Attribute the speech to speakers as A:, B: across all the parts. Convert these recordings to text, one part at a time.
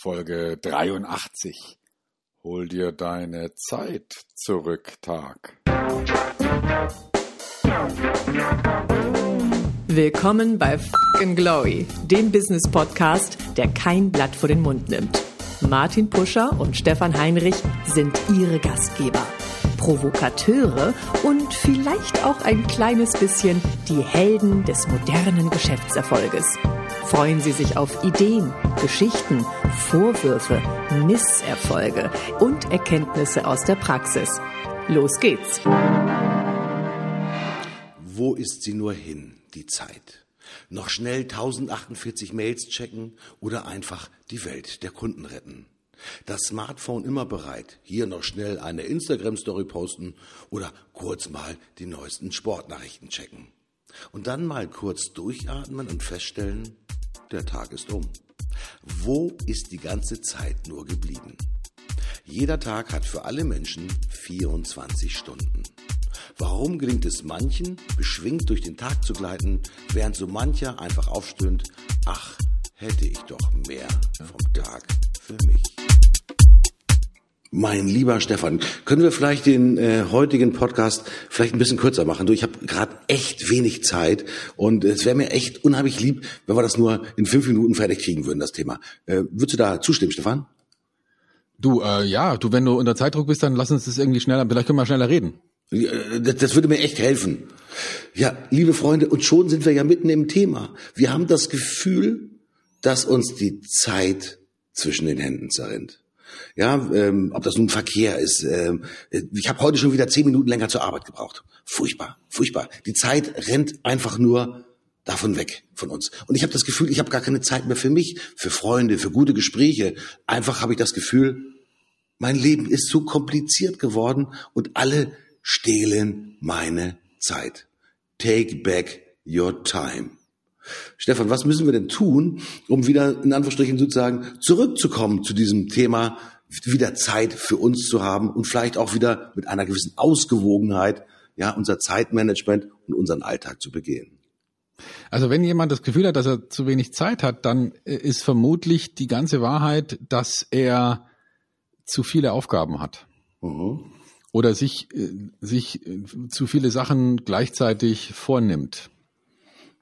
A: Folge 83. Hol dir deine Zeit zurück, Tag.
B: Willkommen bei Fucking Glory, dem Business Podcast, der kein Blatt vor den Mund nimmt. Martin Puscher und Stefan Heinrich sind ihre Gastgeber. Provokateure und vielleicht auch ein kleines bisschen die Helden des modernen Geschäftserfolges. Freuen Sie sich auf Ideen, Geschichten, Vorwürfe, Misserfolge und Erkenntnisse aus der Praxis. Los geht's!
C: Wo ist sie nur hin, die Zeit? Noch schnell 1048 Mails checken oder einfach die Welt der Kunden retten. Das Smartphone immer bereit, hier noch schnell eine Instagram-Story posten oder kurz mal die neuesten Sportnachrichten checken. Und dann mal kurz durchatmen und feststellen, der Tag ist um. Wo ist die ganze Zeit nur geblieben? Jeder Tag hat für alle Menschen 24 Stunden. Warum gelingt es manchen, beschwingt durch den Tag zu gleiten, während so mancher einfach aufstöhnt, ach, hätte ich doch mehr vom Tag für mich. Mein lieber Stefan, können wir vielleicht den äh, heutigen Podcast vielleicht ein bisschen kürzer machen? Du, ich habe gerade echt wenig Zeit und es wäre mir echt unheimlich lieb, wenn wir das nur in fünf Minuten fertig kriegen würden, das Thema. Äh, würdest du da zustimmen, Stefan?
D: Du, äh, ja, du, wenn du unter Zeitdruck bist, dann lass uns das irgendwie schneller, vielleicht können wir schneller reden.
C: Äh, das, das würde mir echt helfen. Ja, liebe Freunde, und schon sind wir ja mitten im Thema. Wir haben das Gefühl, dass uns die Zeit zwischen den Händen zerrinnt. Ja, ähm, ob das nun Verkehr ist. Ähm, ich habe heute schon wieder zehn Minuten länger zur Arbeit gebraucht. Furchtbar, furchtbar. Die Zeit rennt einfach nur davon weg von uns. Und ich habe das Gefühl, ich habe gar keine Zeit mehr für mich, für Freunde, für gute Gespräche. Einfach habe ich das Gefühl, mein Leben ist zu kompliziert geworden und alle stehlen meine Zeit. Take back your time. Stefan, was müssen wir denn tun, um wieder in Anführungsstrichen sozusagen zurückzukommen zu diesem Thema, wieder Zeit für uns zu haben und vielleicht auch wieder mit einer gewissen Ausgewogenheit, ja, unser Zeitmanagement und unseren Alltag zu begehen?
D: Also wenn jemand das Gefühl hat, dass er zu wenig Zeit hat, dann äh, ist vermutlich die ganze Wahrheit, dass er zu viele Aufgaben hat. Mhm. Oder sich, äh, sich äh, zu viele Sachen gleichzeitig vornimmt.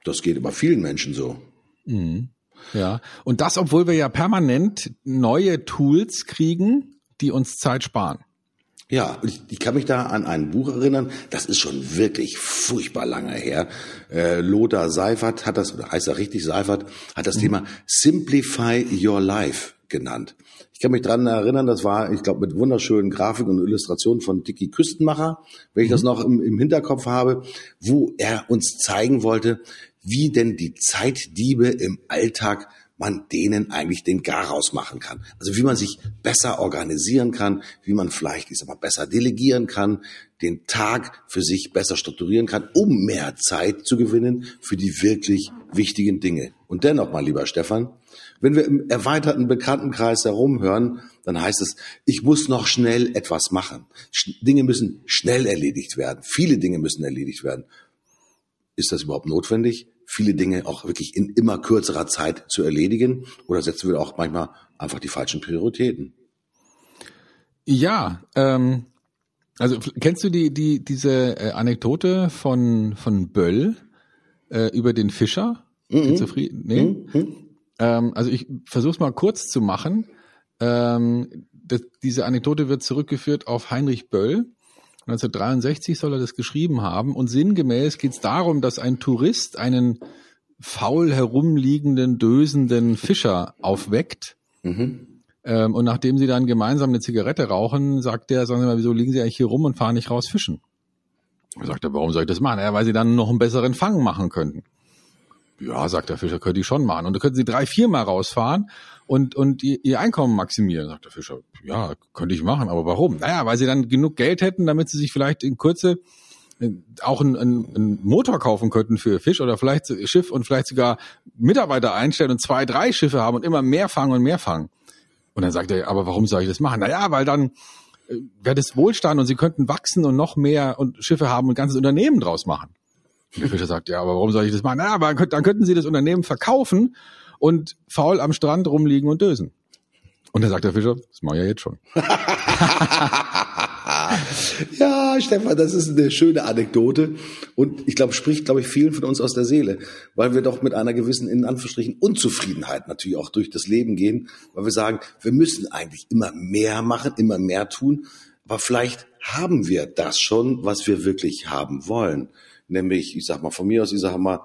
C: Das geht aber vielen Menschen so.
D: Mhm. Ja, und das, obwohl wir ja permanent neue Tools kriegen, die uns Zeit sparen.
C: Ja, ich, ich kann mich da an ein Buch erinnern, das ist schon wirklich furchtbar lange her. Äh, Lothar Seifert hat das, oder heißt er richtig Seifert, hat das mhm. Thema Simplify Your Life genannt. Ich kann mich dran erinnern, das war, ich glaube, mit wunderschönen Grafiken und Illustrationen von Dicky Küstenmacher, wenn ich mhm. das noch im, im Hinterkopf habe, wo er uns zeigen wollte, wie denn die Zeitdiebe im Alltag man denen eigentlich den Garaus machen kann. Also wie man sich besser organisieren kann, wie man vielleicht, ich sag mal, besser delegieren kann, den Tag für sich besser strukturieren kann, um mehr Zeit zu gewinnen für die wirklich wichtigen Dinge. Und dennoch mal, lieber Stefan, wenn wir im erweiterten Bekanntenkreis herumhören, dann heißt es, ich muss noch schnell etwas machen. Dinge müssen schnell erledigt werden. Viele Dinge müssen erledigt werden. Ist das überhaupt notwendig? Viele Dinge auch wirklich in immer kürzerer Zeit zu erledigen? Oder setzen wir auch manchmal einfach die falschen Prioritäten?
D: Ja, ähm, also kennst du die, die, diese äh, Anekdote von, von Böll äh, über den Fischer? Mhm. Zufrieden? Nee? Mhm. Ähm, also ich versuche es mal kurz zu machen. Ähm, das, diese Anekdote wird zurückgeführt auf Heinrich Böll. 1963 soll er das geschrieben haben. Und sinngemäß geht es darum, dass ein Tourist einen faul herumliegenden, dösenden Fischer aufweckt. Mhm. Ähm, und nachdem sie dann gemeinsam eine Zigarette rauchen, sagt der, sagen Sie mal, wieso liegen Sie eigentlich hier rum und fahren nicht raus fischen? Er sagt er, warum soll ich das machen? Ja, weil Sie dann noch einen besseren Fang machen könnten. Ja, sagt der Fischer, könnte ich schon machen. Und da könnten Sie drei, viermal rausfahren und, und ihr Einkommen maximieren. Sagt der Fischer, ja, könnte ich machen, aber warum? Naja, weil sie dann genug Geld hätten, damit sie sich vielleicht in Kürze äh, auch einen, einen Motor kaufen könnten für Fisch oder vielleicht Schiff und vielleicht sogar Mitarbeiter einstellen und zwei, drei Schiffe haben und immer mehr fangen und mehr fangen. Und dann sagt er, aber warum soll ich das machen? Naja, weil dann äh, wäre das Wohlstand und sie könnten wachsen und noch mehr und Schiffe haben und ein ganzes Unternehmen draus machen. Und der Fischer sagt, ja, aber warum soll ich das machen? Naja, aber dann könnten sie das Unternehmen verkaufen und faul am Strand rumliegen und dösen. Und dann sagt der Fischer, das mache ich ja jetzt schon.
C: ja, Stefan, das ist eine schöne Anekdote und ich glaube, spricht, glaube ich, vielen von uns aus der Seele, weil wir doch mit einer gewissen, in Anführungsstrichen, Unzufriedenheit natürlich auch durch das Leben gehen, weil wir sagen, wir müssen eigentlich immer mehr machen, immer mehr tun, aber vielleicht haben wir das schon, was wir wirklich haben wollen. Nämlich, ich sag mal von mir aus, ich sag mal,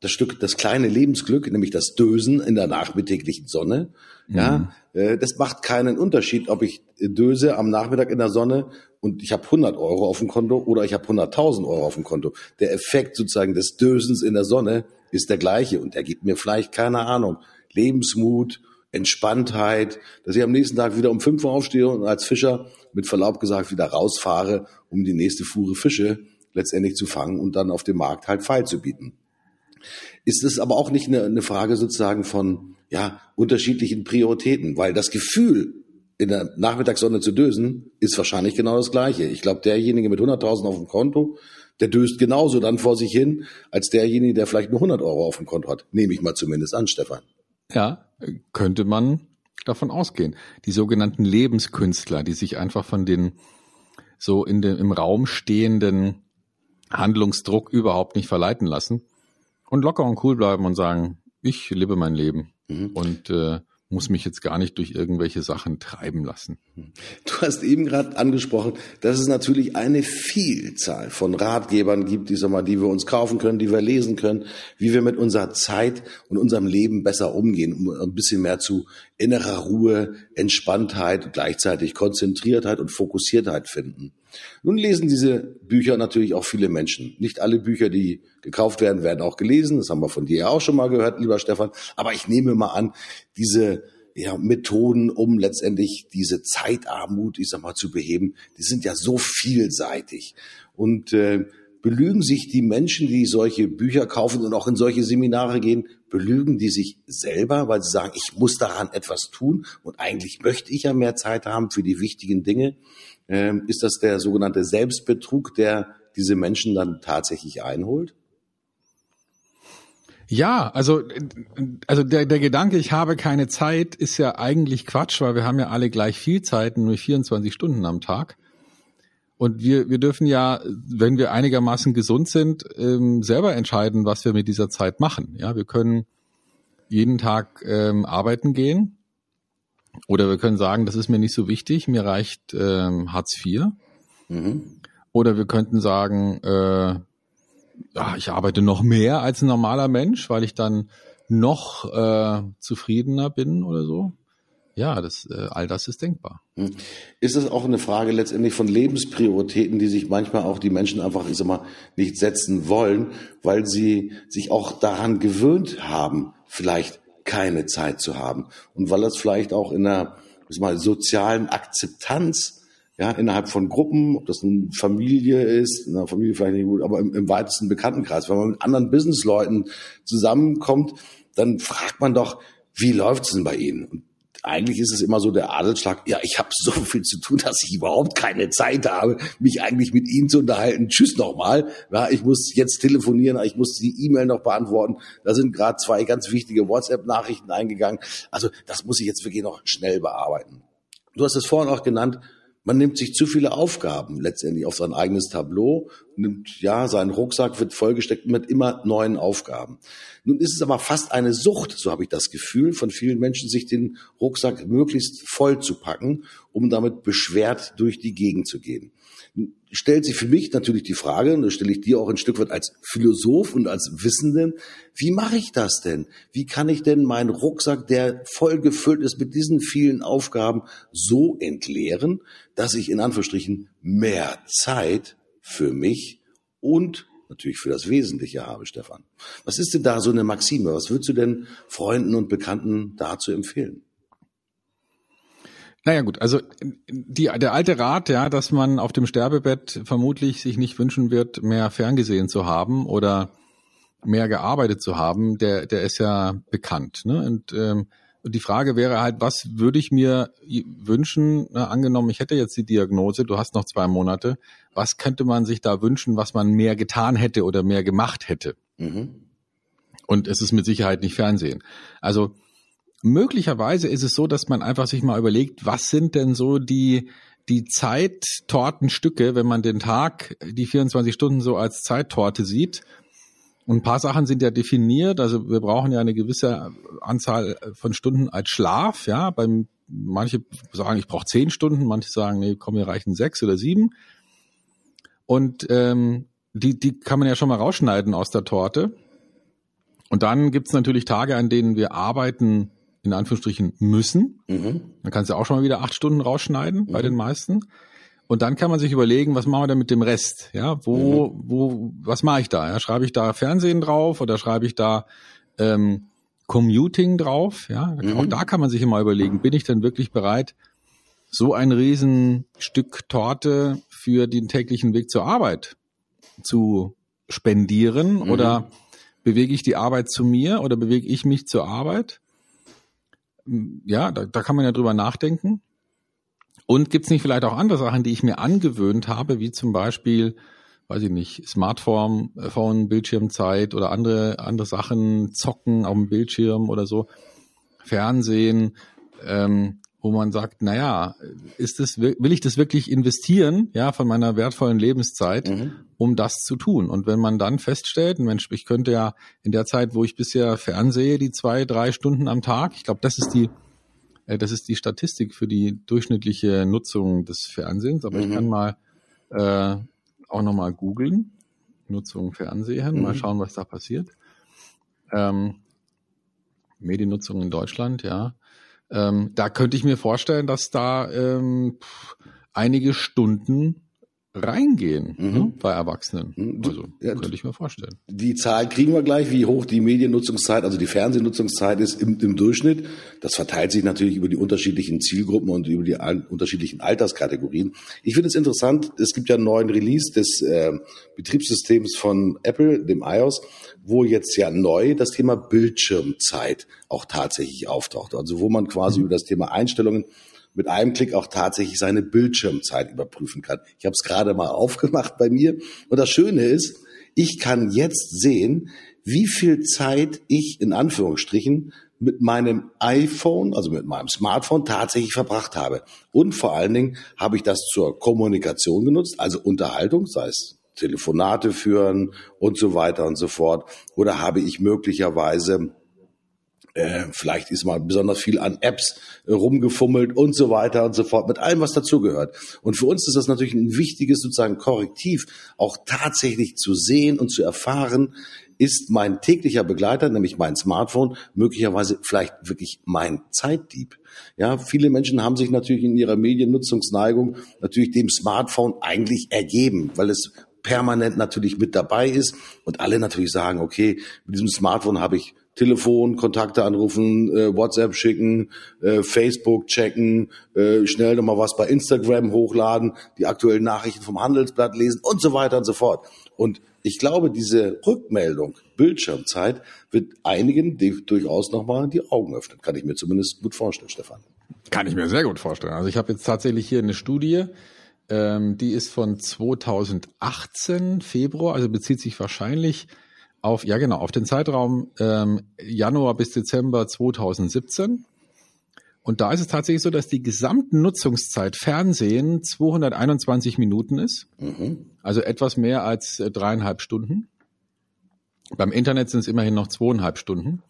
C: das Stück, das kleine Lebensglück, nämlich das Dösen in der nachmittäglichen Sonne. Ja, mhm. äh, das macht keinen Unterschied, ob ich döse am Nachmittag in der Sonne und ich habe 100 Euro auf dem Konto oder ich habe 100.000 Euro auf dem Konto. Der Effekt sozusagen des Dösens in der Sonne ist der gleiche und der gibt mir vielleicht keine Ahnung Lebensmut, Entspanntheit, dass ich am nächsten Tag wieder um 5 Uhr aufstehe und als Fischer mit Verlaub gesagt wieder rausfahre, um die nächste Fuhre Fische letztendlich zu fangen und dann auf dem Markt halt feil zu bieten. Ist es aber auch nicht eine, eine Frage sozusagen von ja, unterschiedlichen Prioritäten, weil das Gefühl, in der Nachmittagssonne zu dösen, ist wahrscheinlich genau das Gleiche. Ich glaube, derjenige mit 100.000 auf dem Konto, der döst genauso dann vor sich hin, als derjenige, der vielleicht nur 100 Euro auf dem Konto hat. Nehme ich mal zumindest an, Stefan.
D: Ja, könnte man davon ausgehen. Die sogenannten Lebenskünstler, die sich einfach von den so in dem, im Raum stehenden Handlungsdruck überhaupt nicht verleiten lassen und locker und cool bleiben und sagen, ich lebe mein Leben mhm. und äh, muss mich jetzt gar nicht durch irgendwelche Sachen treiben lassen.
C: Du hast eben gerade angesprochen, dass es natürlich eine Vielzahl von Ratgebern gibt, die, sag mal, die wir uns kaufen können, die wir lesen können, wie wir mit unserer Zeit und unserem Leben besser umgehen, um ein bisschen mehr zu innerer Ruhe, Entspanntheit, gleichzeitig Konzentriertheit und Fokussiertheit finden. Nun lesen diese Bücher natürlich auch viele Menschen. Nicht alle Bücher, die gekauft werden, werden auch gelesen. Das haben wir von dir ja auch schon mal gehört, lieber Stefan. Aber ich nehme mal an, diese ja, Methoden, um letztendlich diese Zeitarmut, ich sag mal, zu beheben, die sind ja so vielseitig. Und äh, belügen sich die Menschen, die solche Bücher kaufen und auch in solche Seminare gehen, belügen die sich selber, weil sie sagen, ich muss daran etwas tun und eigentlich möchte ich ja mehr Zeit haben für die wichtigen Dinge. Ähm, ist das der sogenannte Selbstbetrug, der diese Menschen dann tatsächlich einholt?
D: Ja, also, also der, der Gedanke, ich habe keine Zeit, ist ja eigentlich Quatsch, weil wir haben ja alle gleich viel Zeit, nur 24 Stunden am Tag. Und wir, wir dürfen ja, wenn wir einigermaßen gesund sind, ähm, selber entscheiden, was wir mit dieser Zeit machen. Ja, wir können jeden Tag ähm, arbeiten gehen oder wir können sagen, das ist mir nicht so wichtig, mir reicht ähm, Hartz IV. Mhm. Oder wir könnten sagen, äh, ja, ich arbeite noch mehr als ein normaler Mensch, weil ich dann noch äh, zufriedener bin oder so. Ja, das, äh, all das ist denkbar. Mhm.
C: Ist es auch eine Frage letztendlich von Lebensprioritäten, die sich manchmal auch die Menschen einfach, ich sag mal, nicht setzen wollen, weil sie sich auch daran gewöhnt haben, vielleicht keine Zeit zu haben. Und weil das vielleicht auch in einer mal, sozialen Akzeptanz ja, innerhalb von Gruppen, ob das eine Familie ist, in einer Familie vielleicht nicht gut, aber im, im weitesten Bekanntenkreis, wenn man mit anderen Businessleuten zusammenkommt, dann fragt man doch, wie läuft's denn bei Ihnen? Und eigentlich ist es immer so der Adelsschlag, ja, ich habe so viel zu tun, dass ich überhaupt keine Zeit habe, mich eigentlich mit Ihnen zu unterhalten. Tschüss nochmal. Ja, ich muss jetzt telefonieren, ich muss die E-Mail noch beantworten. Da sind gerade zwei ganz wichtige WhatsApp-Nachrichten eingegangen. Also das muss ich jetzt wirklich noch schnell bearbeiten. Du hast es vorhin auch genannt, man nimmt sich zu viele Aufgaben letztendlich auf sein eigenes Tableau, nimmt, ja, sein Rucksack wird vollgesteckt mit immer neuen Aufgaben. Nun ist es aber fast eine Sucht, so habe ich das Gefühl, von vielen Menschen, sich den Rucksack möglichst voll zu packen, um damit beschwert durch die Gegend zu gehen stellt sich für mich natürlich die Frage, und das stelle ich dir auch ein Stück weit als Philosoph und als Wissenden, wie mache ich das denn? Wie kann ich denn meinen Rucksack, der voll gefüllt ist mit diesen vielen Aufgaben, so entleeren, dass ich in Anführungsstrichen mehr Zeit für mich und natürlich für das Wesentliche habe, Stefan. Was ist denn da so eine Maxime? Was würdest du denn Freunden und Bekannten dazu empfehlen?
D: Naja gut, also die, der alte Rat, ja, dass man auf dem Sterbebett vermutlich sich nicht wünschen wird, mehr ferngesehen zu haben oder mehr gearbeitet zu haben, der, der ist ja bekannt. Ne? Und, ähm, die Frage wäre halt, was würde ich mir wünschen, ne, angenommen, ich hätte jetzt die Diagnose, du hast noch zwei Monate, was könnte man sich da wünschen, was man mehr getan hätte oder mehr gemacht hätte? Mhm. Und es ist mit Sicherheit nicht Fernsehen. Also möglicherweise ist es so, dass man einfach sich mal überlegt, was sind denn so die die Zeittortenstücke, wenn man den Tag, die 24 Stunden so als Zeittorte sieht. Und ein paar Sachen sind ja definiert. Also wir brauchen ja eine gewisse Anzahl von Stunden als Schlaf. Ja, beim manche sagen, ich brauche zehn Stunden, manche sagen, nee, komm, mir reichen sechs oder sieben. Und ähm, die, die kann man ja schon mal rausschneiden aus der Torte. Und dann gibt's natürlich Tage, an denen wir arbeiten in Anführungsstrichen müssen. Mhm. Dann kannst du auch schon mal wieder acht Stunden rausschneiden mhm. bei den meisten. Und dann kann man sich überlegen, was machen wir denn mit dem Rest? Ja, wo, mhm. wo, was mache ich da? Ja, schreibe ich da Fernsehen drauf oder schreibe ich da ähm, Commuting drauf? Ja, auch mhm. da kann man sich immer überlegen, bin ich denn wirklich bereit, so ein Riesenstück Torte für den täglichen Weg zur Arbeit zu spendieren mhm. oder bewege ich die Arbeit zu mir oder bewege ich mich zur Arbeit? Ja, da, da kann man ja drüber nachdenken. Und gibt's nicht vielleicht auch andere Sachen, die ich mir angewöhnt habe, wie zum Beispiel, weiß ich nicht, Smartphone, äh, Bildschirmzeit oder andere, andere Sachen, Zocken auf dem Bildschirm oder so, Fernsehen, ähm, wo man sagt, naja, ist das, will ich das wirklich investieren, ja, von meiner wertvollen Lebenszeit, mhm. um das zu tun? Und wenn man dann feststellt, Mensch, ich könnte ja in der Zeit, wo ich bisher fernsehe, die zwei, drei Stunden am Tag, ich glaube, das ist die, äh, das ist die Statistik für die durchschnittliche Nutzung des Fernsehens, aber mhm. ich kann mal äh, auch nochmal googeln, Nutzung Fernsehen, mhm. mal schauen, was da passiert. Ähm, Mediennutzung in Deutschland, ja. Ähm, da könnte ich mir vorstellen, dass da ähm, einige Stunden reingehen mhm. ne, bei Erwachsenen. Mhm. Also ja, könnte ich mir vorstellen.
C: Die Zahl kriegen wir gleich, wie hoch die Mediennutzungszeit, also die Fernsehnutzungszeit ist im, im Durchschnitt. Das verteilt sich natürlich über die unterschiedlichen Zielgruppen und über die al unterschiedlichen Alterskategorien. Ich finde es interessant, es gibt ja einen neuen Release des äh, Betriebssystems von Apple, dem iOS, wo jetzt ja neu das Thema Bildschirmzeit auch tatsächlich auftaucht. Also wo man quasi mhm. über das Thema Einstellungen mit einem Klick auch tatsächlich seine Bildschirmzeit überprüfen kann. Ich habe es gerade mal aufgemacht bei mir. Und das Schöne ist, ich kann jetzt sehen, wie viel Zeit ich in Anführungsstrichen mit meinem iPhone, also mit meinem Smartphone tatsächlich verbracht habe. Und vor allen Dingen habe ich das zur Kommunikation genutzt, also Unterhaltung, sei es Telefonate führen und so weiter und so fort. Oder habe ich möglicherweise äh, vielleicht ist mal besonders viel an Apps rumgefummelt und so weiter und so fort, mit allem, was dazugehört. Und für uns ist das natürlich ein wichtiges sozusagen Korrektiv, auch tatsächlich zu sehen und zu erfahren, ist mein täglicher Begleiter, nämlich mein Smartphone, möglicherweise vielleicht wirklich mein Zeitdieb. Ja, viele Menschen haben sich natürlich in ihrer Mediennutzungsneigung natürlich dem Smartphone eigentlich ergeben, weil es permanent natürlich mit dabei ist und alle natürlich sagen, okay, mit diesem Smartphone habe ich Telefon, Kontakte anrufen, äh, WhatsApp schicken, äh, Facebook checken, äh, schnell nochmal was bei Instagram hochladen, die aktuellen Nachrichten vom Handelsblatt lesen und so weiter und so fort. Und ich glaube, diese Rückmeldung, Bildschirmzeit, wird einigen durchaus nochmal die Augen öffnen. Kann ich mir zumindest gut vorstellen, Stefan.
D: Kann ich mir sehr gut vorstellen. Also ich habe jetzt tatsächlich hier eine Studie, ähm, die ist von 2018 Februar, also bezieht sich wahrscheinlich auf, ja genau, auf den Zeitraum ähm, Januar bis Dezember 2017. Und da ist es tatsächlich so, dass die Gesamtnutzungszeit Fernsehen 221 Minuten ist. Mhm. Also etwas mehr als äh, dreieinhalb Stunden. Beim Internet sind es immerhin noch zweieinhalb Stunden.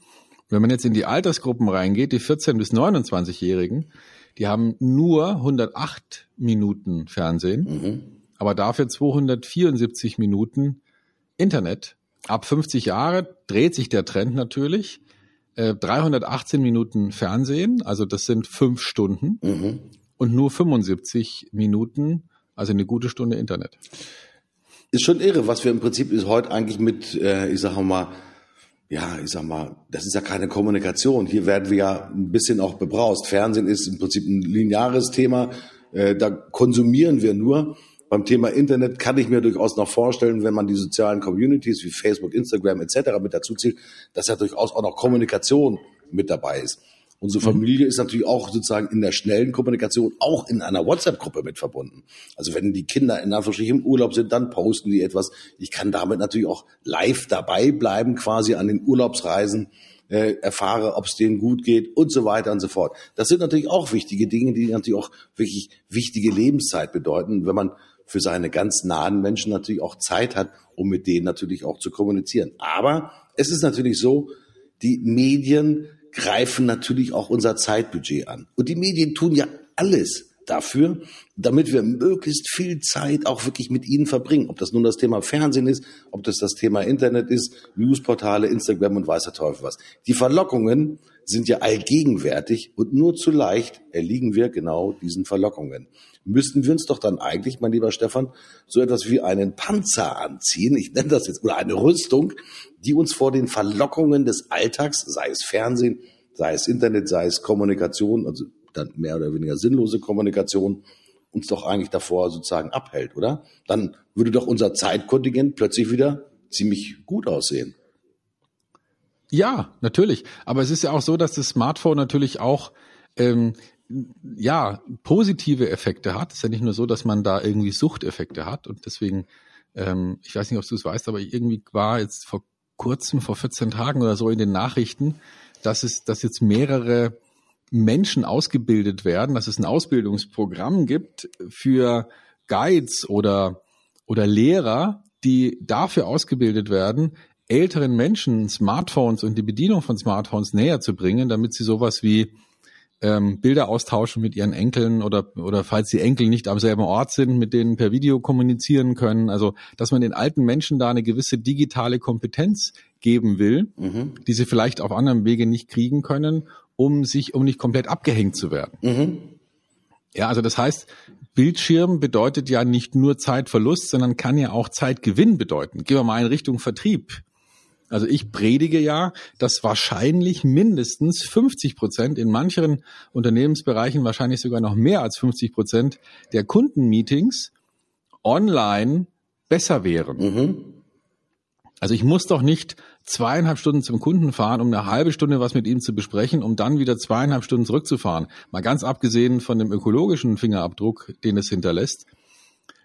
D: Wenn man jetzt in die Altersgruppen reingeht, die 14- bis 29-Jährigen, die haben nur 108 Minuten Fernsehen, mhm. aber dafür 274 Minuten Internet ab 50 Jahre dreht sich der Trend natürlich. Äh, 318 Minuten Fernsehen, also das sind fünf Stunden mhm. und nur 75 Minuten, also eine gute Stunde Internet.
C: Ist schon irre, was wir im Prinzip ist heute eigentlich mit, äh, ich sag mal, ja, ich sag mal, das ist ja keine Kommunikation. Hier werden wir ja ein bisschen auch bebraust. Fernsehen ist im Prinzip ein lineares Thema. Äh, da konsumieren wir nur. Beim Thema Internet kann ich mir durchaus noch vorstellen, wenn man die sozialen Communities wie Facebook, Instagram etc. mit dazu zählt, dass ja durchaus auch noch Kommunikation mit dabei ist. Unsere mhm. Familie ist natürlich auch sozusagen in der schnellen Kommunikation auch in einer WhatsApp-Gruppe mit verbunden. Also wenn die Kinder in Anführungsstrichen im Urlaub sind, dann posten die etwas. Ich kann damit natürlich auch live dabei bleiben, quasi an den Urlaubsreisen äh, erfahre, ob es denen gut geht und so weiter und so fort. Das sind natürlich auch wichtige Dinge, die natürlich auch wirklich wichtige Lebenszeit bedeuten, wenn man für seine ganz nahen Menschen natürlich auch Zeit hat, um mit denen natürlich auch zu kommunizieren. Aber es ist natürlich so, die Medien greifen natürlich auch unser Zeitbudget an. Und die Medien tun ja alles dafür, damit wir möglichst viel Zeit auch wirklich mit ihnen verbringen. Ob das nun das Thema Fernsehen ist, ob das das Thema Internet ist, Newsportale, Instagram und weiß der Teufel was. Die Verlockungen sind ja allgegenwärtig und nur zu leicht erliegen wir genau diesen Verlockungen. Müssten wir uns doch dann eigentlich, mein lieber Stefan, so etwas wie einen Panzer anziehen, ich nenne das jetzt, oder eine Rüstung, die uns vor den Verlockungen des Alltags, sei es Fernsehen, sei es Internet, sei es Kommunikation, also dann mehr oder weniger sinnlose Kommunikation, uns doch eigentlich davor sozusagen abhält, oder? Dann würde doch unser Zeitkontingent plötzlich wieder ziemlich gut aussehen.
D: Ja, natürlich. Aber es ist ja auch so, dass das Smartphone natürlich auch ähm, ja positive Effekte hat. Es ist ja nicht nur so, dass man da irgendwie Suchteffekte hat und deswegen, ähm, ich weiß nicht, ob du es weißt, aber irgendwie war jetzt vor kurzem, vor 14 Tagen oder so in den Nachrichten, dass es, dass jetzt mehrere Menschen ausgebildet werden, dass es ein Ausbildungsprogramm gibt für Guides oder, oder Lehrer, die dafür ausgebildet werden, älteren Menschen Smartphones und die Bedienung von Smartphones näher zu bringen, damit sie sowas wie ähm, Bilder austauschen mit ihren Enkeln oder, oder falls die Enkel nicht am selben Ort sind, mit denen per Video kommunizieren können. Also, dass man den alten Menschen da eine gewisse digitale Kompetenz geben will, mhm. die sie vielleicht auf anderem Wege nicht kriegen können, um sich, um nicht komplett abgehängt zu werden. Mhm. Ja, also das heißt, Bildschirm bedeutet ja nicht nur Zeitverlust, sondern kann ja auch Zeitgewinn bedeuten. Gehen wir mal in Richtung Vertrieb. Also ich predige ja, dass wahrscheinlich mindestens 50 Prozent, in manchen Unternehmensbereichen wahrscheinlich sogar noch mehr als 50 Prozent der Kundenmeetings online besser wären. Mhm. Also ich muss doch nicht zweieinhalb Stunden zum Kunden fahren, um eine halbe Stunde was mit ihm zu besprechen, um dann wieder zweieinhalb Stunden zurückzufahren. Mal ganz abgesehen von dem ökologischen Fingerabdruck, den es hinterlässt.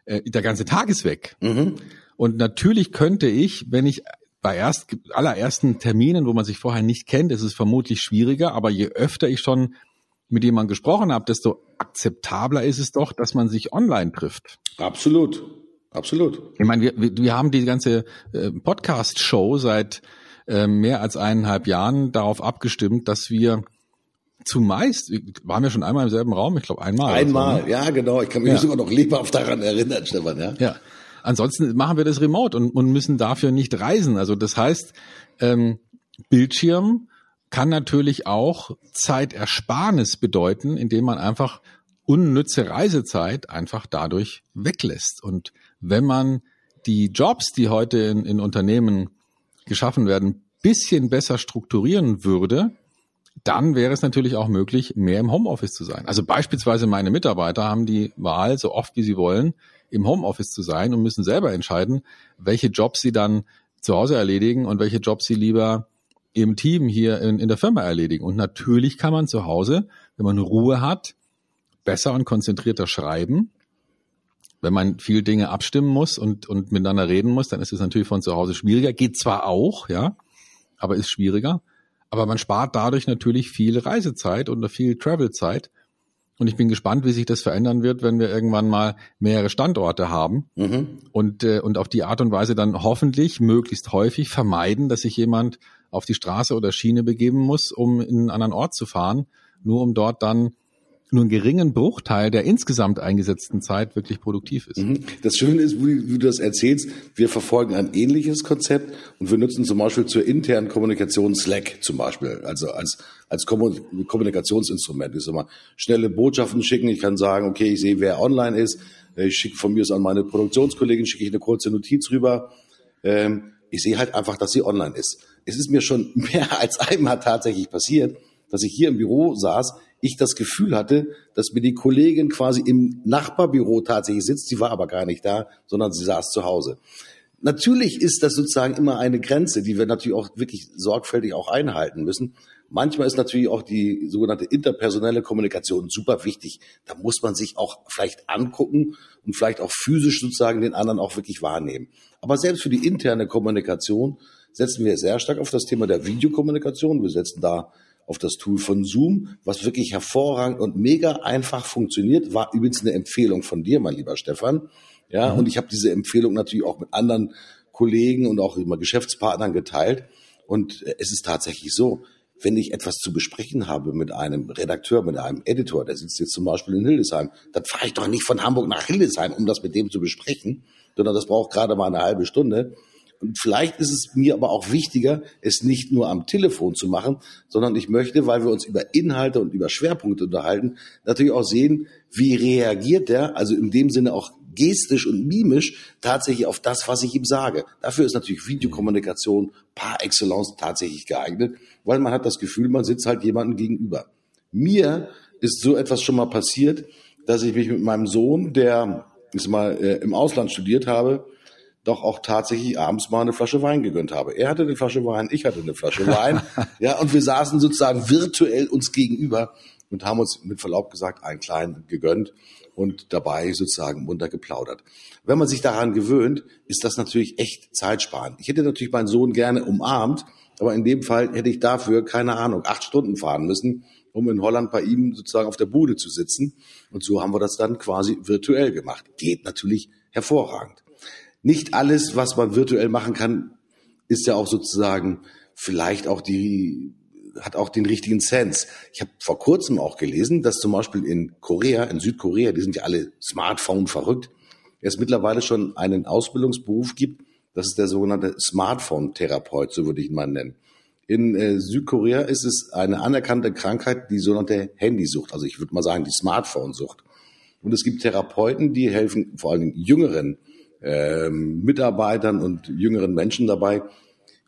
D: Äh, der ganze Tag ist weg. Mhm. Und natürlich könnte ich, wenn ich bei erst, allerersten Terminen, wo man sich vorher nicht kennt, ist es vermutlich schwieriger, aber je öfter ich schon mit jemandem gesprochen habe, desto akzeptabler ist es doch, dass man sich online trifft.
C: Absolut, absolut.
D: Ich meine, wir, wir haben die ganze äh, Podcast-Show seit äh, mehr als eineinhalb Jahren darauf abgestimmt, dass wir zumeist, waren wir schon einmal im selben Raum? Ich glaube einmal.
C: Einmal, so, ne? ja genau. Ich kann mich ja. sogar noch lebhaft daran erinnern, Stefan. Ja.
D: ja. Ansonsten machen wir das remote und, und müssen dafür nicht reisen. Also das heißt, ähm, Bildschirm kann natürlich auch Zeitersparnis bedeuten, indem man einfach unnütze Reisezeit einfach dadurch weglässt. Und wenn man die Jobs, die heute in, in Unternehmen geschaffen werden, bisschen besser strukturieren würde, dann wäre es natürlich auch möglich, mehr im Homeoffice zu sein. Also beispielsweise meine Mitarbeiter haben die Wahl, so oft wie sie wollen, im Homeoffice zu sein und müssen selber entscheiden, welche Jobs sie dann zu Hause erledigen und welche Jobs sie lieber im Team hier in, in der Firma erledigen. Und natürlich kann man zu Hause, wenn man Ruhe hat, besser und konzentrierter schreiben. Wenn man viel Dinge abstimmen muss und, und miteinander reden muss, dann ist es natürlich von zu Hause schwieriger. Geht zwar auch, ja, aber ist schwieriger. Aber man spart dadurch natürlich viel Reisezeit und viel Travelzeit. Und ich bin gespannt, wie sich das verändern wird, wenn wir irgendwann mal mehrere Standorte haben mhm. und, äh, und auf die Art und Weise dann hoffentlich möglichst häufig vermeiden, dass sich jemand auf die Straße oder Schiene begeben muss, um in einen anderen Ort zu fahren, nur um dort dann nur einen geringen Bruchteil der insgesamt eingesetzten Zeit wirklich produktiv ist. Mhm.
C: Das Schöne ist, wie du das erzählst, wir verfolgen ein ähnliches Konzept und wir nutzen zum Beispiel zur internen Kommunikation Slack zum Beispiel, also als, als Kommunikationsinstrument. Ich sag mal, schnelle Botschaften schicken. Ich kann sagen, okay, ich sehe, wer online ist. Ich schicke von mir aus an meine Produktionskollegin, schicke ich eine kurze Notiz rüber. Ähm, ich sehe halt einfach, dass sie online ist. Es ist mir schon mehr als einmal tatsächlich passiert, dass ich hier im Büro saß, ich das Gefühl hatte, dass mir die Kollegin quasi im Nachbarbüro tatsächlich sitzt. Sie war aber gar nicht da, sondern sie saß zu Hause. Natürlich ist das sozusagen immer eine Grenze, die wir natürlich auch wirklich sorgfältig auch einhalten müssen. Manchmal ist natürlich auch die sogenannte interpersonelle Kommunikation super wichtig. Da muss man sich auch vielleicht angucken und vielleicht auch physisch sozusagen den anderen auch wirklich wahrnehmen. Aber selbst für die interne Kommunikation setzen wir sehr stark auf das Thema der Videokommunikation. Wir setzen da auf das Tool von Zoom, was wirklich hervorragend und mega einfach funktioniert. War übrigens eine Empfehlung von dir, mein lieber Stefan. Ja, mhm. und ich habe diese Empfehlung natürlich auch mit anderen Kollegen und auch immer Geschäftspartnern geteilt. Und es ist tatsächlich so, wenn ich etwas zu besprechen habe mit einem Redakteur, mit einem Editor, der sitzt jetzt zum Beispiel in Hildesheim, dann fahre ich doch nicht von Hamburg nach Hildesheim, um das mit dem zu besprechen, sondern das braucht gerade mal eine halbe Stunde. Und vielleicht ist es mir aber auch wichtiger, es nicht nur am Telefon zu machen, sondern ich möchte, weil wir uns über Inhalte und über Schwerpunkte unterhalten, natürlich auch sehen, wie reagiert der, also in dem Sinne auch gestisch und mimisch tatsächlich auf das, was ich ihm sage. Dafür ist natürlich Videokommunikation par excellence tatsächlich geeignet, weil man hat das Gefühl, man sitzt halt jemandem gegenüber. Mir ist so etwas schon mal passiert, dass ich mich mit meinem Sohn, der ist mal äh, im Ausland studiert habe, doch auch tatsächlich abends mal eine Flasche Wein gegönnt habe. Er hatte eine Flasche Wein, ich hatte eine Flasche Wein. ja, und wir saßen sozusagen virtuell uns gegenüber und haben uns mit Verlaub gesagt einen kleinen gegönnt und dabei sozusagen munter geplaudert. Wenn man sich daran gewöhnt, ist das natürlich echt zeitsparend. Ich hätte natürlich meinen Sohn gerne umarmt, aber in dem Fall hätte ich dafür, keine Ahnung, acht Stunden fahren müssen, um in Holland bei ihm sozusagen auf der Bude zu sitzen. Und so haben wir das dann quasi virtuell gemacht. Geht natürlich hervorragend nicht alles, was man virtuell machen kann, ist ja auch sozusagen vielleicht auch die hat auch den richtigen Sense. Ich habe vor kurzem auch gelesen, dass zum Beispiel in Korea, in Südkorea, die sind ja alle Smartphone verrückt, es mittlerweile schon einen Ausbildungsberuf gibt, das ist der sogenannte Smartphone-Therapeut, so würde ich ihn mal nennen. In äh, Südkorea ist es eine anerkannte Krankheit, die sogenannte Handysucht, also ich würde mal sagen die Smartphone-Sucht. Und es gibt Therapeuten, die helfen vor allen Dingen jüngeren ähm, Mitarbeitern und jüngeren Menschen dabei,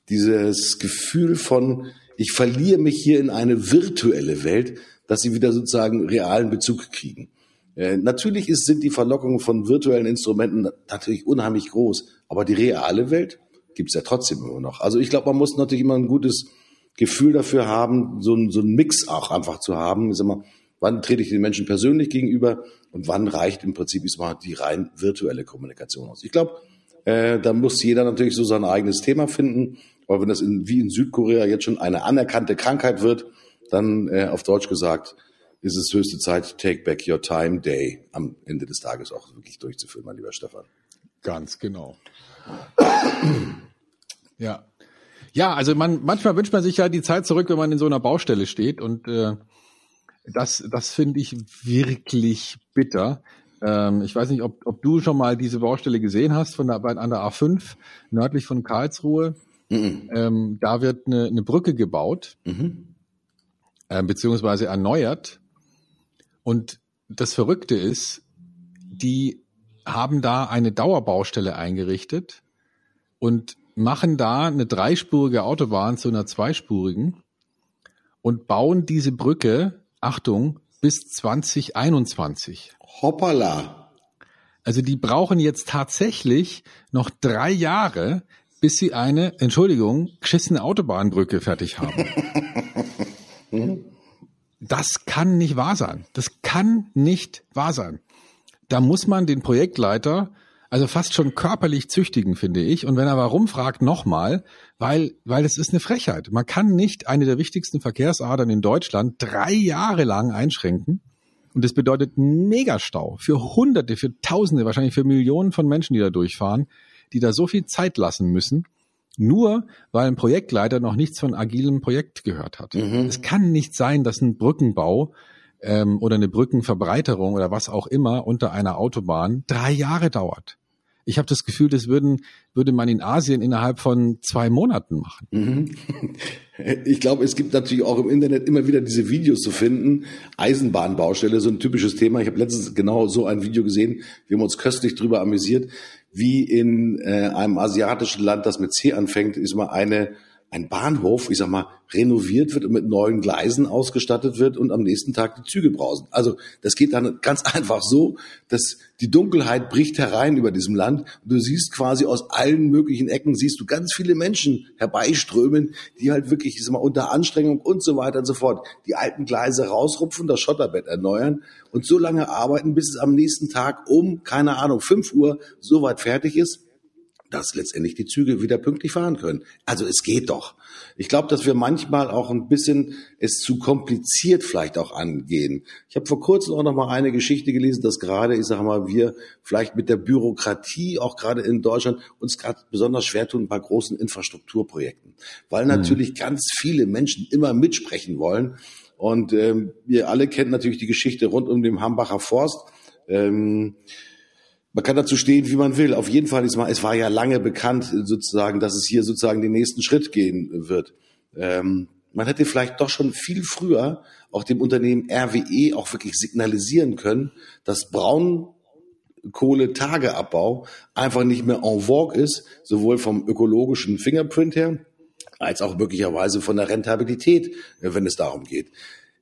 C: dieses Gefühl von, ich verliere mich hier in eine virtuelle Welt, dass sie wieder sozusagen realen Bezug kriegen. Äh, natürlich ist, sind die Verlockungen von virtuellen Instrumenten natürlich unheimlich groß, aber die reale Welt gibt's ja trotzdem immer noch. Also ich glaube, man muss natürlich immer ein gutes Gefühl dafür haben, so so ein Mix auch einfach zu haben. Ich sag mal, wann trete ich den Menschen persönlich gegenüber und wann reicht im Prinzip mal die rein virtuelle Kommunikation aus. Ich glaube, äh, da muss jeder natürlich so sein eigenes Thema finden. Aber wenn das in, wie in Südkorea jetzt schon eine anerkannte Krankheit wird, dann äh, auf Deutsch gesagt, ist es höchste Zeit, Take Back Your Time Day am Ende des Tages auch wirklich durchzuführen, mein lieber Stefan.
D: Ganz genau. ja. Ja, also man, manchmal wünscht man sich ja die Zeit zurück, wenn man in so einer Baustelle steht und äh, das, das finde ich wirklich bitter. Ähm, ich weiß nicht, ob, ob du schon mal diese Baustelle gesehen hast von der, an der A5 nördlich von Karlsruhe. Mhm. Ähm, da wird eine, eine Brücke gebaut, mhm. äh, beziehungsweise erneuert. Und das Verrückte ist, die haben da eine Dauerbaustelle eingerichtet und machen da eine dreispurige Autobahn zu einer zweispurigen und bauen diese Brücke Achtung, bis 2021.
C: Hoppala.
D: Also die brauchen jetzt tatsächlich noch drei Jahre, bis sie eine, Entschuldigung, geschissene Autobahnbrücke fertig haben. das kann nicht wahr sein. Das kann nicht wahr sein. Da muss man den Projektleiter also fast schon körperlich züchtigen, finde ich. Und wenn er warum fragt, nochmal, weil, weil es ist eine Frechheit. Man kann nicht eine der wichtigsten Verkehrsadern in Deutschland drei Jahre lang einschränken. Und das bedeutet Megastau für Hunderte, für Tausende, wahrscheinlich für Millionen von Menschen, die da durchfahren, die da so viel Zeit lassen müssen, nur weil ein Projektleiter noch nichts von agilem Projekt gehört hat. Mhm. Es kann nicht sein, dass ein Brückenbau ähm, oder eine Brückenverbreiterung oder was auch immer unter einer Autobahn drei Jahre dauert. Ich habe das Gefühl, das würden, würde man in Asien innerhalb von zwei Monaten machen. Mhm.
C: Ich glaube, es gibt natürlich auch im Internet immer wieder diese Videos zu finden. Eisenbahnbaustelle, so ein typisches Thema. Ich habe letztens genau so ein Video gesehen. Wir haben uns köstlich drüber amüsiert, wie in äh, einem asiatischen Land, das mit C anfängt, ist mal eine ein Bahnhof, ich sag mal, renoviert wird und mit neuen Gleisen ausgestattet wird und am nächsten Tag die Züge brausen. Also das geht dann ganz einfach so, dass die Dunkelheit bricht herein über diesem Land und du siehst quasi aus allen möglichen Ecken, siehst du ganz viele Menschen herbeiströmen, die halt wirklich ich mal, unter Anstrengung und so weiter und so fort die alten Gleise rausrupfen, das Schotterbett erneuern und so lange arbeiten, bis es am nächsten Tag um, keine Ahnung, fünf Uhr soweit fertig ist, dass letztendlich die Züge wieder pünktlich fahren können. Also es geht doch. Ich glaube, dass wir manchmal auch ein bisschen es zu kompliziert vielleicht auch angehen. Ich habe vor kurzem auch noch mal eine Geschichte gelesen, dass gerade, ich sage mal, wir vielleicht mit der Bürokratie auch gerade in Deutschland uns gerade besonders schwer tun bei großen Infrastrukturprojekten, weil mhm. natürlich mhm. ganz viele Menschen immer mitsprechen wollen. Und ähm, wir alle kennen natürlich die Geschichte rund um den Hambacher Forst. Ähm, man kann dazu stehen, wie man will. Auf jeden Fall ist mal, es war ja lange bekannt, sozusagen, dass es hier sozusagen den nächsten Schritt gehen wird. Ähm, man hätte vielleicht doch schon viel früher auch dem Unternehmen RWE auch wirklich signalisieren können, dass Braunkohletageabbau einfach nicht mehr en vogue ist, sowohl vom ökologischen Fingerprint her, als auch möglicherweise von der Rentabilität, wenn es darum geht.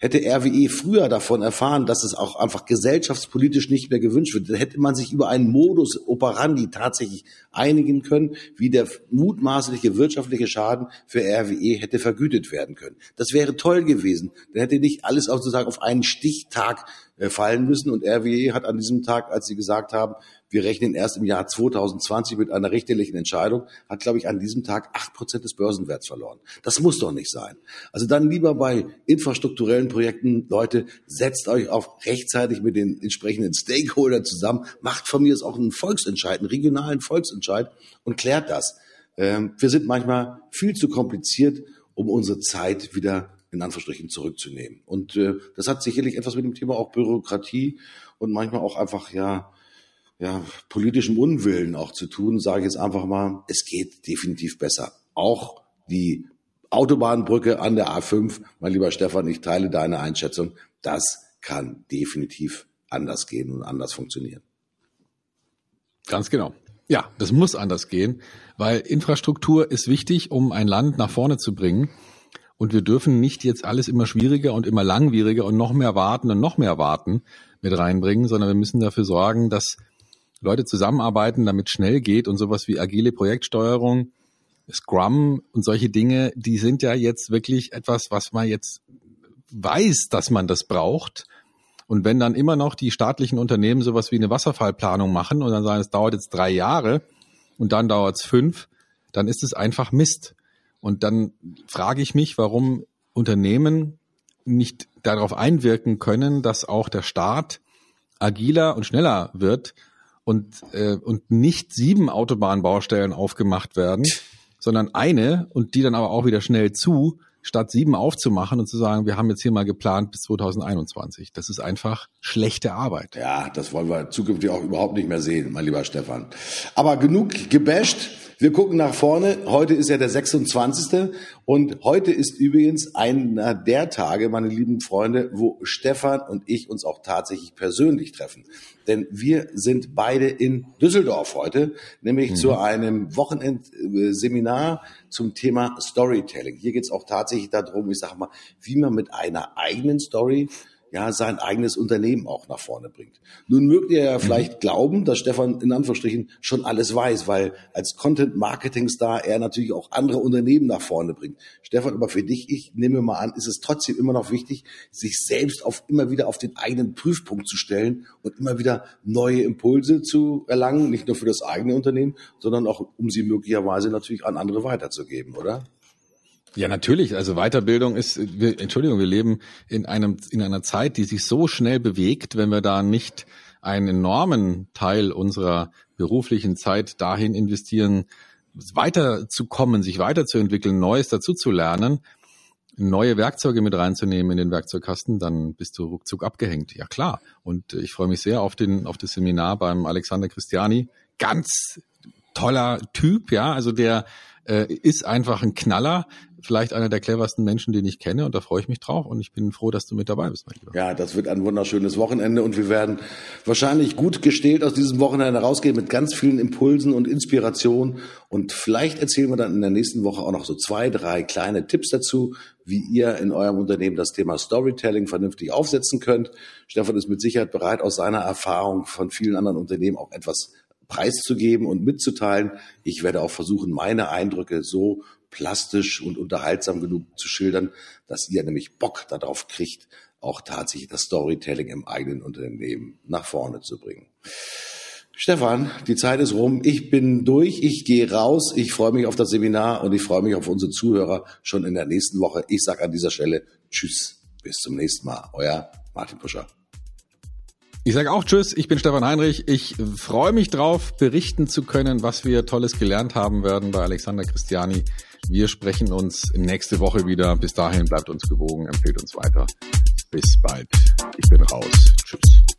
C: Hätte RWE früher davon erfahren, dass es auch einfach gesellschaftspolitisch nicht mehr gewünscht wird, dann hätte man sich über einen Modus operandi tatsächlich einigen können, wie der mutmaßliche wirtschaftliche Schaden für RWE hätte vergütet werden können. Das wäre toll gewesen. Dann hätte nicht alles sozusagen auf einen Stichtag fallen müssen. Und RWE hat an diesem Tag, als sie gesagt haben, wir rechnen erst im Jahr 2020 mit einer richterlichen Entscheidung, hat, glaube ich, an diesem Tag acht Prozent des Börsenwerts verloren. Das muss doch nicht sein. Also dann lieber bei infrastrukturellen Projekten, Leute, setzt euch auf rechtzeitig mit den entsprechenden Stakeholdern zusammen, macht von mir aus auch einen Volksentscheid, einen regionalen Volksentscheid und klärt das. Ähm, wir sind manchmal viel zu kompliziert, um unsere Zeit wieder in Anführungsstrichen zurückzunehmen. Und äh, das hat sicherlich etwas mit dem Thema auch Bürokratie und manchmal auch einfach ja ja politischem Unwillen auch zu tun. Sage ich jetzt einfach mal, es geht definitiv besser. Auch die Autobahnbrücke an der A5, mein lieber Stefan, ich teile deine Einschätzung. Das kann definitiv anders gehen und anders funktionieren.
D: Ganz genau. Ja, das muss anders gehen, weil Infrastruktur ist wichtig, um ein Land nach vorne zu bringen. Und wir dürfen nicht jetzt alles immer schwieriger und immer langwieriger und noch mehr warten und noch mehr warten mit reinbringen, sondern wir müssen dafür sorgen, dass Leute zusammenarbeiten, damit schnell geht und sowas wie agile Projektsteuerung, Scrum und solche Dinge, die sind ja jetzt wirklich etwas, was man jetzt weiß, dass man das braucht. Und wenn dann immer noch die staatlichen Unternehmen sowas wie eine Wasserfallplanung machen und dann sagen, es dauert jetzt drei Jahre und dann dauert es fünf, dann ist es einfach Mist. Und dann frage ich mich, warum Unternehmen nicht darauf einwirken können, dass auch der Staat agiler und schneller wird und, äh, und nicht sieben Autobahnbaustellen aufgemacht werden, sondern eine und die dann aber auch wieder schnell zu, statt sieben aufzumachen und zu sagen, wir haben jetzt hier mal geplant bis 2021. Das ist einfach schlechte Arbeit.
C: Ja, das wollen wir zukünftig auch überhaupt nicht mehr sehen, mein lieber Stefan. Aber genug gebasht. Wir gucken nach vorne. Heute ist ja der 26. Und heute ist übrigens einer der Tage, meine lieben Freunde, wo Stefan und ich uns auch tatsächlich persönlich treffen. Denn wir sind beide in Düsseldorf heute, nämlich mhm. zu einem Wochenendseminar zum Thema Storytelling. Hier geht es auch tatsächlich darum, ich sage mal, wie man mit einer eigenen Story ja, sein eigenes Unternehmen auch nach vorne bringt. Nun mögt ihr ja mhm. vielleicht glauben, dass Stefan in Anführungsstrichen schon alles weiß, weil als Content-Marketing-Star er natürlich auch andere Unternehmen nach vorne bringt. Stefan, aber für dich, ich nehme mal an, ist es trotzdem immer noch wichtig, sich selbst auf immer wieder auf den eigenen Prüfpunkt zu stellen und immer wieder neue Impulse zu erlangen, nicht nur für das eigene Unternehmen, sondern auch, um sie möglicherweise natürlich an andere weiterzugeben, oder?
D: Ja, natürlich. Also Weiterbildung ist, wir, Entschuldigung, wir leben in einem, in einer Zeit, die sich so schnell bewegt, wenn wir da nicht einen enormen Teil unserer beruflichen Zeit dahin investieren, weiterzukommen, sich weiterzuentwickeln, Neues dazuzulernen, neue Werkzeuge mit reinzunehmen in den Werkzeugkasten, dann bist du ruckzuck abgehängt. Ja klar. Und ich freue mich sehr auf den, auf das Seminar beim Alexander Christiani. Ganz toller Typ, ja, also der äh, ist einfach ein Knaller vielleicht einer der cleversten Menschen, den ich kenne und da freue ich mich drauf und ich bin froh, dass du mit dabei bist, mein Lieber.
C: Ja, das wird ein wunderschönes Wochenende und wir werden wahrscheinlich gut gestählt aus diesem Wochenende rausgehen mit ganz vielen Impulsen und Inspirationen und vielleicht erzählen wir dann in der nächsten Woche auch noch so zwei, drei kleine Tipps dazu, wie ihr in eurem Unternehmen das Thema Storytelling vernünftig aufsetzen könnt. Stefan ist mit Sicherheit bereit, aus seiner Erfahrung von vielen anderen Unternehmen auch etwas preiszugeben und mitzuteilen. Ich werde auch versuchen, meine Eindrücke so plastisch und unterhaltsam genug zu schildern, dass ihr nämlich Bock darauf kriegt, auch tatsächlich das Storytelling im eigenen Unternehmen nach vorne zu bringen. Stefan, die Zeit ist rum. Ich bin durch. Ich gehe raus. Ich freue mich auf das Seminar und ich freue mich auf unsere Zuhörer schon in der nächsten Woche. Ich sage an dieser Stelle Tschüss. Bis zum nächsten Mal. Euer Martin Puscher.
D: Ich sage auch Tschüss, ich bin Stefan Heinrich. Ich freue mich drauf, berichten zu können, was wir Tolles gelernt haben werden bei Alexander Christiani. Wir sprechen uns nächste Woche wieder. Bis dahin bleibt uns gewogen, empfehlt uns weiter. Bis bald. Ich bin raus. Tschüss.